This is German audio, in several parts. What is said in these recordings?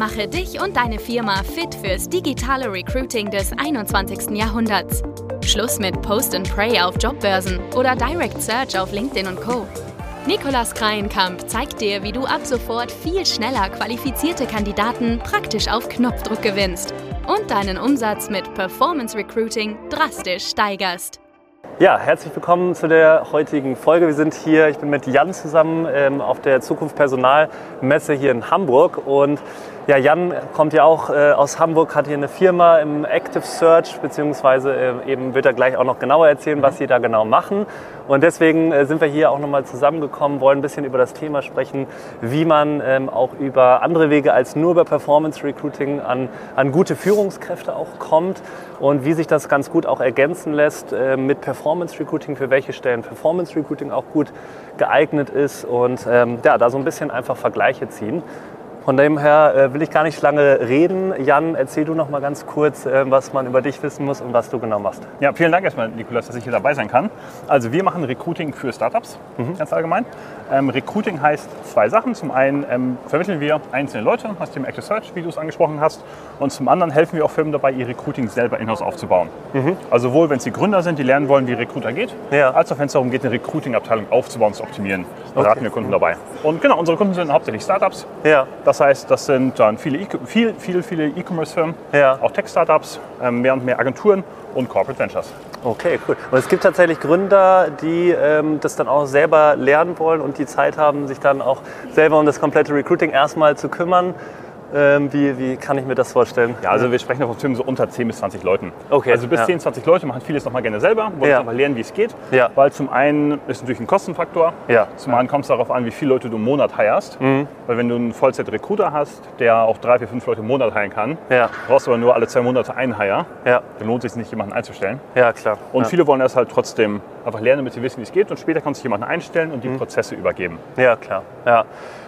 Mache dich und deine Firma fit fürs digitale Recruiting des 21. Jahrhunderts. Schluss mit Post and Pray auf Jobbörsen oder Direct Search auf LinkedIn und Co. Nikolas Kreienkamp zeigt dir, wie du ab sofort viel schneller qualifizierte Kandidaten praktisch auf Knopfdruck gewinnst und deinen Umsatz mit Performance Recruiting drastisch steigerst. Ja, herzlich willkommen zu der heutigen Folge. Wir sind hier, ich bin mit Jan zusammen ähm, auf der Zukunft Personalmesse hier in Hamburg und ja, Jan kommt ja auch äh, aus Hamburg, hat hier eine Firma im Active Search, beziehungsweise äh, eben wird er gleich auch noch genauer erzählen, was sie da genau machen. Und deswegen äh, sind wir hier auch nochmal zusammengekommen, wollen ein bisschen über das Thema sprechen, wie man ähm, auch über andere Wege als nur über Performance Recruiting an, an gute Führungskräfte auch kommt und wie sich das ganz gut auch ergänzen lässt äh, mit Performance Recruiting, für welche Stellen Performance Recruiting auch gut geeignet ist und ähm, ja, da so ein bisschen einfach Vergleiche ziehen. Von dem her äh, will ich gar nicht lange reden. Jan, erzähl du noch mal ganz kurz, äh, was man über dich wissen muss und was du genau machst. Ja, vielen Dank erstmal, Nikolas, dass ich hier dabei sein kann. Also wir machen Recruiting für Startups, mhm. ganz allgemein. Ähm, Recruiting heißt zwei Sachen. Zum einen ähm, vermitteln wir einzelne Leute aus dem Active Search, wie du es angesprochen hast. Und zum anderen helfen wir auch Firmen dabei, ihr Recruiting selber in-house aufzubauen. Mhm. Also sowohl, wenn sie Gründer sind, die lernen wollen, wie Recruiter geht, ja. als auch wenn es darum geht, eine Recruiting-Abteilung aufzubauen und zu optimieren. Beraten okay. wir Kunden dabei. Und genau, unsere Kunden sind hauptsächlich Startups. Ja. Das heißt, das sind dann viele, viel, viele, viele E-Commerce-Firmen, ja. auch Tech-Startups, ähm, mehr und mehr Agenturen und Corporate Ventures. Okay, cool. Und es gibt tatsächlich Gründer, die ähm, das dann auch selber lernen wollen und die Zeit haben, sich dann auch selber um das komplette Recruiting erstmal zu kümmern. Ähm, wie, wie kann ich mir das vorstellen? Ja, also wir sprechen von Firmen so unter 10 bis 20 Leuten. Okay. Also bis ja. 10, 20 Leute machen vieles nochmal gerne selber, wollen ja. mal lernen, wie es geht. Ja. Weil zum einen ist natürlich ein Kostenfaktor. Ja. Zum anderen kommt es darauf an, wie viele Leute du im Monat heierst. Mhm. Weil wenn du einen Vollzeit-Recruiter hast, der auch drei, vier, fünf Leute im Monat heiern kann, ja. brauchst du aber nur alle zwei Monate einen Hire, ja. dann lohnt es sich nicht, jemanden einzustellen. Ja, klar. Und viele wollen das halt trotzdem einfach lernen, damit sie wissen, wie es geht. Und später kannst du jemanden einstellen und die mhm. Prozesse übergeben. Ja, klar. Ja.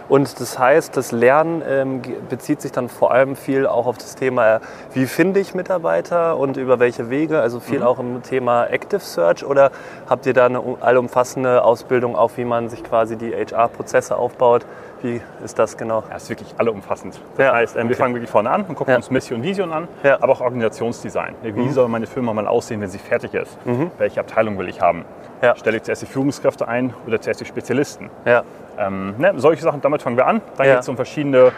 Und das heißt, das Lernen ähm, bezieht sich dann vor allem viel auch auf das Thema, wie finde ich Mitarbeiter und über welche Wege, also viel mhm. auch im Thema Active Search oder habt ihr da eine allumfassende Ausbildung auch, wie man sich quasi die HR-Prozesse aufbaut? Wie ist das genau? Ja, ist wirklich allumfassend. Das ja, heißt, ähm, okay. wir fangen wirklich vorne an und gucken ja. uns Mission und Vision an, ja. aber auch Organisationsdesign. Wie mhm. soll meine Firma mal aussehen, wenn sie fertig ist? Mhm. Welche Abteilung will ich haben? Stelle ich zuerst die Führungskräfte ein oder zuerst die Spezialisten? Ja. Ähm, ne, solche Sachen, damit fangen wir an. Dann ja. geht es um verschiedene,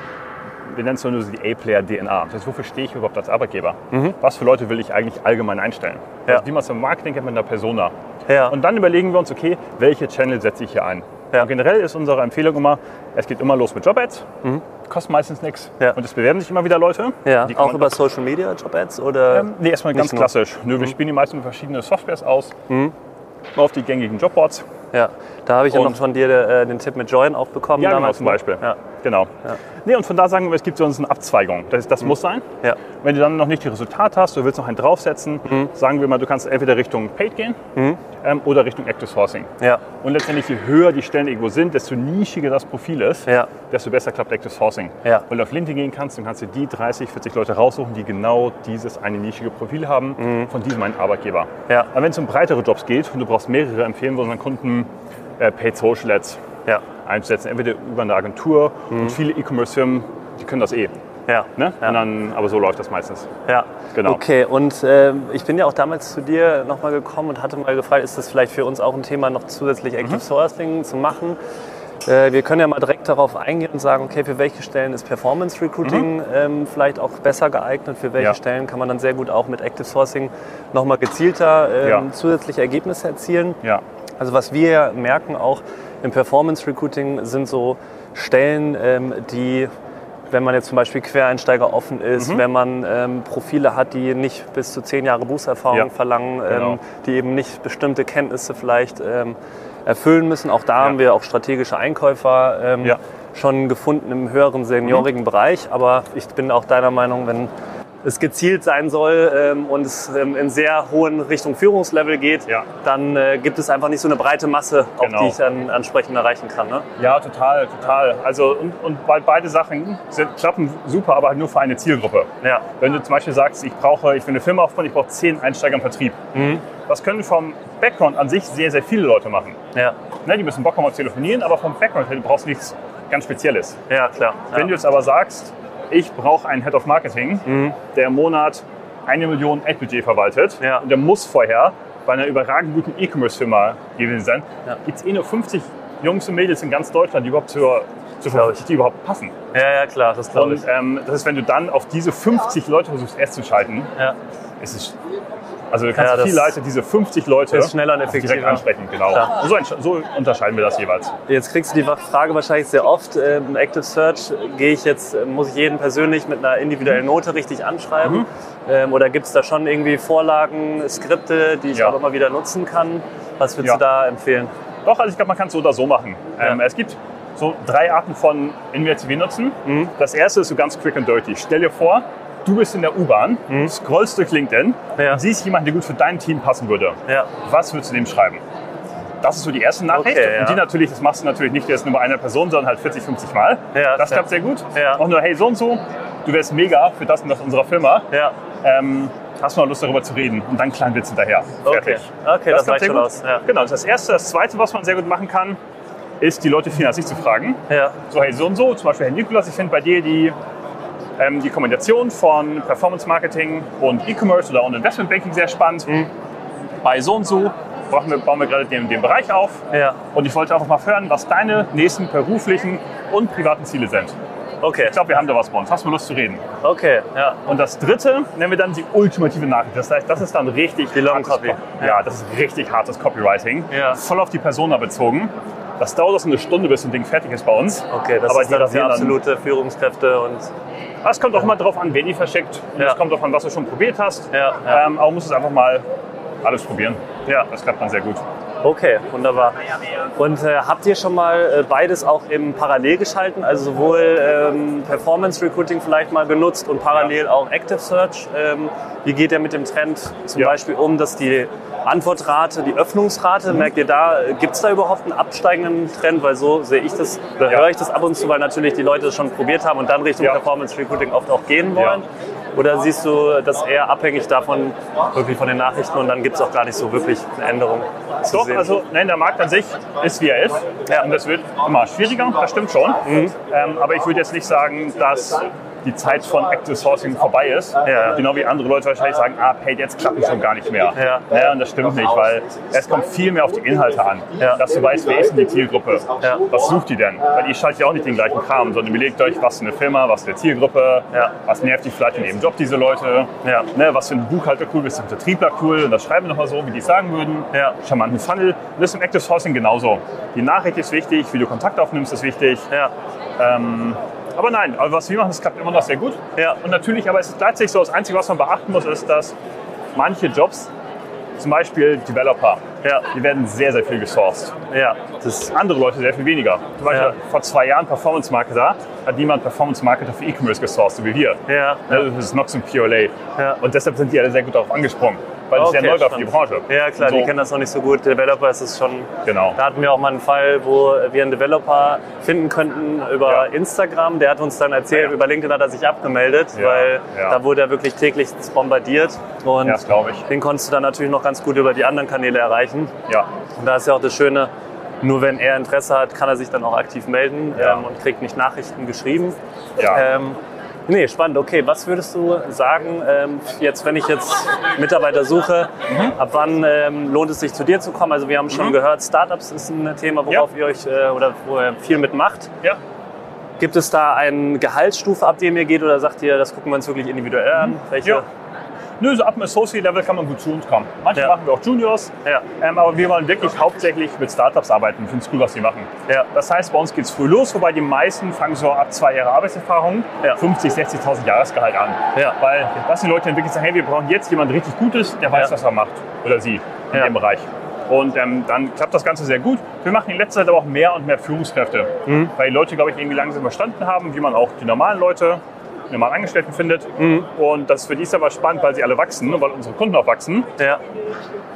wir nennen es nur die A-Player-DNA. Das heißt, wofür stehe ich überhaupt als Arbeitgeber? Mhm. Was für Leute will ich eigentlich allgemein einstellen? Ja. Also, wie man es im Marketing kennt mit einer Persona. Ja. Und dann überlegen wir uns, okay, welche Channel setze ich hier ein? Ja. Generell ist unsere Empfehlung immer, es geht immer los mit Job-Ads. Mhm. Kostet meistens nichts. Ja. Und es bewerben sich immer wieder Leute. Ja. auch über Social Media Job-Ads? Oder ähm, nee, erstmal ganz klassisch. Nö, wir mhm. spielen die meisten verschiedene Softwares aus. Mhm. Auf die gängigen Jobboards. Ja, da habe ich ja noch von dir äh, den Tipp mit Join auch bekommen. Ja, genau, damals, genau, zum Beispiel. Ja. Genau. Ja. Nee, und von da sagen wir, es gibt so eine Abzweigung. Das, das mhm. muss sein. Ja. Wenn du dann noch nicht die Resultate hast, du willst noch einen draufsetzen, mhm. sagen wir mal, du kannst entweder Richtung Paid gehen mhm. ähm, oder Richtung Active Sourcing. Ja. Und letztendlich, je höher die Stellen irgendwo sind, desto nischiger das Profil ist, ja. desto besser klappt Active Sourcing. Ja. Weil du auf LinkedIn gehen kannst, dann kannst du die 30, 40 Leute raussuchen, die genau dieses eine nischige Profil haben mhm. von diesem einen Arbeitgeber. Ja. Aber wenn es um breitere Jobs geht und du brauchst mehrere, empfehlen wir unseren Kunden äh, Paid Social Ads ja. Einzusetzen. Entweder über eine Agentur mhm. und viele E-Commerce-Firmen, die können das eh. Ja. Ne? ja. Dann, aber so läuft das meistens. Ja, genau. Okay, und äh, ich bin ja auch damals zu dir nochmal gekommen und hatte mal gefragt, ist das vielleicht für uns auch ein Thema, noch zusätzlich Active mhm. Sourcing zu machen? Äh, wir können ja mal direkt darauf eingehen und sagen, okay, für welche Stellen ist Performance Recruiting mhm. ähm, vielleicht auch besser geeignet, für welche ja. Stellen kann man dann sehr gut auch mit Active Sourcing nochmal gezielter ähm, ja. zusätzliche Ergebnisse erzielen. Ja. Also was wir merken auch im Performance Recruiting sind so Stellen, ähm, die wenn man jetzt zum Beispiel Quereinsteiger offen ist, mhm. wenn man ähm, Profile hat, die nicht bis zu zehn Jahre Berufserfahrung ja, verlangen, genau. ähm, die eben nicht bestimmte Kenntnisse vielleicht ähm, erfüllen müssen. Auch da ja. haben wir auch strategische Einkäufer ähm, ja. schon gefunden im höheren seniorigen mhm. Bereich. Aber ich bin auch deiner Meinung, wenn es gezielt sein soll ähm, und es ähm, in sehr hohen Richtung Führungslevel geht, ja. dann äh, gibt es einfach nicht so eine breite Masse, genau. die ich dann entsprechend erreichen kann. Ne? Ja, total, total. Also und, und beide Sachen sind, klappen super, aber halt nur für eine Zielgruppe. Ja. Wenn du zum Beispiel sagst, ich brauche, ich will eine Firma aufbauen, ich brauche zehn Einsteiger im Vertrieb. Mhm. Das können vom Background an sich sehr, sehr viele Leute machen. Ja. Ne, die müssen Bock haben auf telefonieren, aber vom Background her, du brauchst nichts ganz Spezielles. Ja, klar. Wenn ja. du jetzt aber sagst, ich brauche einen Head of Marketing, mhm. der im Monat eine Million Ad-Budget verwaltet. Ja. Und der muss vorher bei einer überragend guten E-Commerce-Firma gewesen sein. Ja. Gibt es eh nur 50 Jungs und Mädels in ganz Deutschland, die überhaupt zur, zur die überhaupt passen. Ja, ja, klar, das glaube ich. Und ähm, das ist, wenn du dann auf diese 50 Leute versuchst, erst zu schalten, ja. ist es also du kannst ja, viel leichter diese 50 Leute ist schneller und effektiver. direkt ansprechen. Genau. So, so, unterscheiden wir das jeweils. Jetzt kriegst du die Frage wahrscheinlich sehr oft. Ähm, Active Search gehe ich jetzt, muss ich jeden persönlich mit einer individuellen Note richtig anschreiben? Mhm. Ähm, oder gibt es da schon irgendwie Vorlagen, Skripte, die ich ja. auch immer wieder nutzen kann? Was würdest ja. du da empfehlen? Doch, also ich glaube, man kann es so oder so machen. Ähm, es gibt so drei Arten von InVTV nutzen. Mhm. Das erste ist so ganz quick and dirty. Stell dir vor, du bist in der U-Bahn, mhm. scrollst durch LinkedIn, ja. siehst jemanden, der gut für dein Team passen würde. Ja. Was würdest du dem schreiben? Das ist so die erste Nachricht. Okay, ja. Und die natürlich, das machst du natürlich nicht jetzt nur bei einer Person, sondern halt 40, 50 Mal. Das klappt sehr gut. Auch nur, hey, so und so, du wärst mega für das und das unserer Firma. Ähm, hast du mal Lust darüber zu reden? Und dann kleinen Witz hinterher. Fertig. Okay, okay das, das reicht schon aus. Ja. Genau, das ist das Erste. Das Zweite, was man sehr gut machen kann, ist, die Leute sich zu fragen. Ja. So, hey, so und so, zum Beispiel Herr Nikolas, ich finde bei dir die ähm, die Kombination von Performance Marketing und E-Commerce oder und Investment Banking sehr spannend. Mhm. Bei so und so bauen wir, bauen wir gerade den, den Bereich auf. Ja. Und ich wollte einfach mal hören, was deine nächsten beruflichen und privaten Ziele sind. Okay. Ich glaube, wir haben da was bei uns. Hast du Lust zu reden? Okay, ja. Und das dritte nennen wir dann die ultimative Nachricht. Das heißt, das ist dann richtig die Long Copy. Ja. ja, das ist richtig hartes Copywriting. Ja. Voll auf die Persona bezogen. Das dauert so eine Stunde, bis ein Ding fertig ist bei uns. Okay, das Aber ist dann die absolute Führungskräfte und es kommt auch immer darauf an, wen die verschickt. Ja. es kommt auch an, was du schon probiert hast. Ja, ja. Ähm, aber man muss es einfach mal alles probieren. Ja. Das klappt dann sehr gut. Okay, wunderbar. Und äh, habt ihr schon mal äh, beides auch im Parallel geschalten? Also sowohl ähm, Performance Recruiting vielleicht mal genutzt und parallel ja. auch Active Search? Ähm, wie geht ihr mit dem Trend zum ja. Beispiel um, dass die Antwortrate, die Öffnungsrate, mhm. merkt ihr da, gibt es da überhaupt einen absteigenden Trend? Weil so sehe ich das, ja. höre ich das ab und zu, weil natürlich die Leute das schon probiert haben und dann Richtung Performance Recruiting oft auch gehen wollen. Oder siehst du das eher abhängig davon, wirklich von den Nachrichten und dann gibt es auch gar nicht so wirklich eine Änderung? Doch, sehen? also nein, der Markt an sich ist wie er ist. Ja. Und das wird immer schwieriger, das stimmt schon. Mhm. Ähm, aber ich würde jetzt nicht sagen, dass die Zeit von Active Sourcing vorbei ist. Ja. Genau wie andere Leute wahrscheinlich sagen, ah, Paid jetzt klappt schon gar nicht mehr. Ja. ja. und das stimmt nicht, weil es kommt viel mehr auf die Inhalte an. Ja. Dass du weißt, wer ist denn die Zielgruppe? Was sucht die denn? Weil ihr schaltet ja auch nicht den gleichen Kram, sondern überlegt euch, was ist eine Firma, was ist eine Zielgruppe, was nervt die vielleicht in ihrem Job, diese Leute, ne, was für ein Buchhalter cool, was für ein Vertriebler cool und das schreiben wir nochmal so, wie die es sagen würden. Ja. Charmanten Funnel. Und das ist im Active Sourcing genauso. Die Nachricht ist wichtig, wie du Kontakt aufnimmst, ist wichtig. Ähm, aber nein, aber was wir machen, das klappt immer noch sehr gut. Ja. Und natürlich, aber es ist gleichzeitig so, das Einzige, was man beachten muss, ist, dass manche Jobs, zum Beispiel Developer, ja. die werden sehr, sehr viel gesourced. Ja. Das andere Leute sehr viel weniger. Zum Beispiel Ja. vor zwei Jahren Performance Marketer, hat niemand Performance Marketer für E-Commerce gesourced, so wie wir. Ja. Ne, Das ist noch so ein PLA. Ja. Und deshalb sind die alle sehr gut darauf angesprungen, weil es Okay, sehr neu war für die. Branche. Ja, klar, so, die kennen das noch nicht so gut. Developer ist es schon. Genau. Da hatten wir auch mal einen Fall, wo wir einen Developer finden könnten über Ja. Instagram. Der hat uns dann erzählt, Ja. über LinkedIn hat er sich abgemeldet, Ja, weil da wurde er wirklich täglich bombardiert. Und Ja, das glaube ich. den konntest du dann natürlich noch ganz gut über die anderen Kanäle erreichen. Ja. Und da ist ja auch das Schöne, nur wenn er Interesse hat, kann er sich dann auch aktiv melden Ja. ähm, und kriegt nicht Nachrichten geschrieben. Ja. Ähm, nee, spannend. Okay, was würdest du sagen, ähm, jetzt, wenn ich jetzt Mitarbeiter suche, Mhm. ab wann ähm, lohnt es sich zu dir zu kommen? Also wir haben schon gehört, Startups ist ein Thema, worauf ihr euch äh, oder wo ihr viel mitmacht. ja. Gibt es da eine Gehaltsstufe, ab dem ihr geht oder sagt ihr, das gucken wir uns wirklich individuell an? Welche? Ja. Nö, so ab dem Associate-Level kann man gut zu uns kommen. Manche Ja. machen wir auch Juniors, Ja. ähm, aber wir wollen wirklich hauptsächlich mit Startups arbeiten. Wir finden es cool, was die machen. Ja. Das heißt, bei uns geht es früh los, wobei die meisten fangen so ab zwei Jahre Arbeitserfahrung Ja. 50, 60.000 Jahresgehalt an. Ja. Weil das die Leute dann wirklich sagen, hey, wir brauchen jetzt jemanden richtig Gutes, der weiß, was er macht. Oder sie in dem Bereich. Und ähm, dann klappt das Ganze sehr gut. Wir machen in letzter Zeit aber auch mehr und mehr Führungskräfte. Mhm. Weil die Leute, glaube ich, irgendwie langsam verstanden haben, wie man auch die normalen Leute, normalen Angestellten findet. Und das für die ist aber spannend, weil sie alle wachsen und weil unsere Kunden auch wachsen. Ja.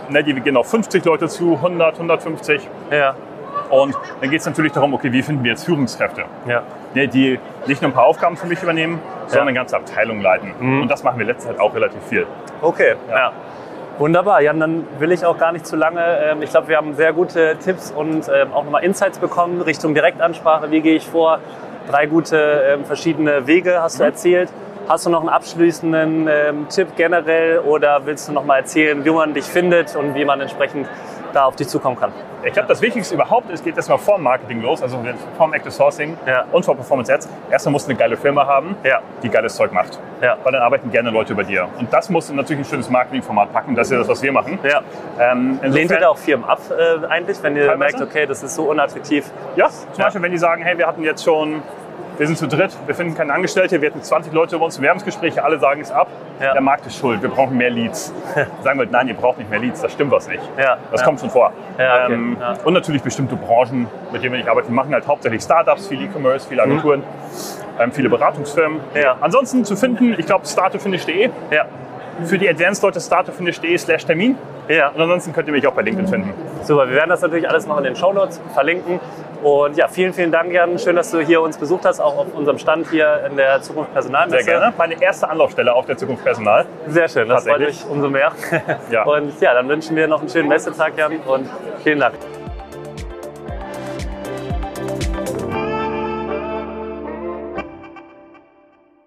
Ne, die gehen auf 50 Leute zu, 100, 150. Ja. Und dann geht es natürlich darum, okay, wie finden wir jetzt Führungskräfte, Ja. ne, die nicht nur ein paar Aufgaben für mich übernehmen, sondern eine ganze Abteilung leiten. Mhm. Und das machen wir letzte Zeit auch relativ viel. Okay, ja. Wunderbar, Jan, dann will ich auch gar nicht zu lange. ähm, Ich glaube, wir haben sehr gute Tipps und ähm, auch nochmal Insights bekommen Richtung Direktansprache. Wie gehe ich vor? Drei gute ähm, verschiedene Wege hast du mhm. erzählt. Hast du noch einen abschließenden ähm, Tipp generell oder willst du noch mal erzählen, wie man dich findet und wie man entsprechend da auf dich zukommen kann? Ich glaube, das Wichtigste überhaupt ist, geht erstmal vorm Marketing los, also vorm Active Sourcing ja. und vor Performance Ads. Erstmal musst du eine geile Firma haben, ja. die geiles Zeug macht. Ja. Weil dann arbeiten gerne Leute über dir. Und das musst du natürlich ein schönes Marketingformat packen. Das ist ja das, was wir machen. Ja. Ähm, Lehnt ihr da auch Firmen ab äh, eigentlich, wenn ihr merkt, okay, das ist so unattraktiv? Ja, zum Beispiel, wenn die sagen, hey, wir hatten jetzt schon wir sind zu dritt, wir finden keine Angestellte, wir hatten 20 Leute bei uns im Werbungsgespräch, alle sagen es ab. Ja. Der Markt ist schuld, wir brauchen mehr Leads. sagen wir, nein, ihr braucht nicht mehr Leads, das stimmt was nicht. Ja. Das ja. kommt schon vor. Okay. ähm, und natürlich bestimmte Branchen, mit denen wir nicht arbeiten. Wir machen halt hauptsächlich Startups, viel E-Commerce, viele mhm. Agenturen, mhm. ähm, viele Beratungsfirmen. Ansonsten zu finden, ich glaube, startefinish.de. Ja. Für die Advanced-Leute startefinish.de slash Termin. Ja. Und ansonsten könnt ihr mich auch bei LinkedIn finden. Super, wir werden das natürlich alles noch in den Show Notes verlinken. Und ja, vielen, vielen Dank, Jan. Schön, dass du hier uns besucht hast, auch auf unserem Stand hier in der Zukunft Personalmesse. Sehr gerne. Meine erste Anlaufstelle auf der Zukunft Personal. Sehr schön, das freut mich umso mehr. Ja. Und ja, dann wünschen wir noch einen schönen Messetag, Jan, und vielen Dank.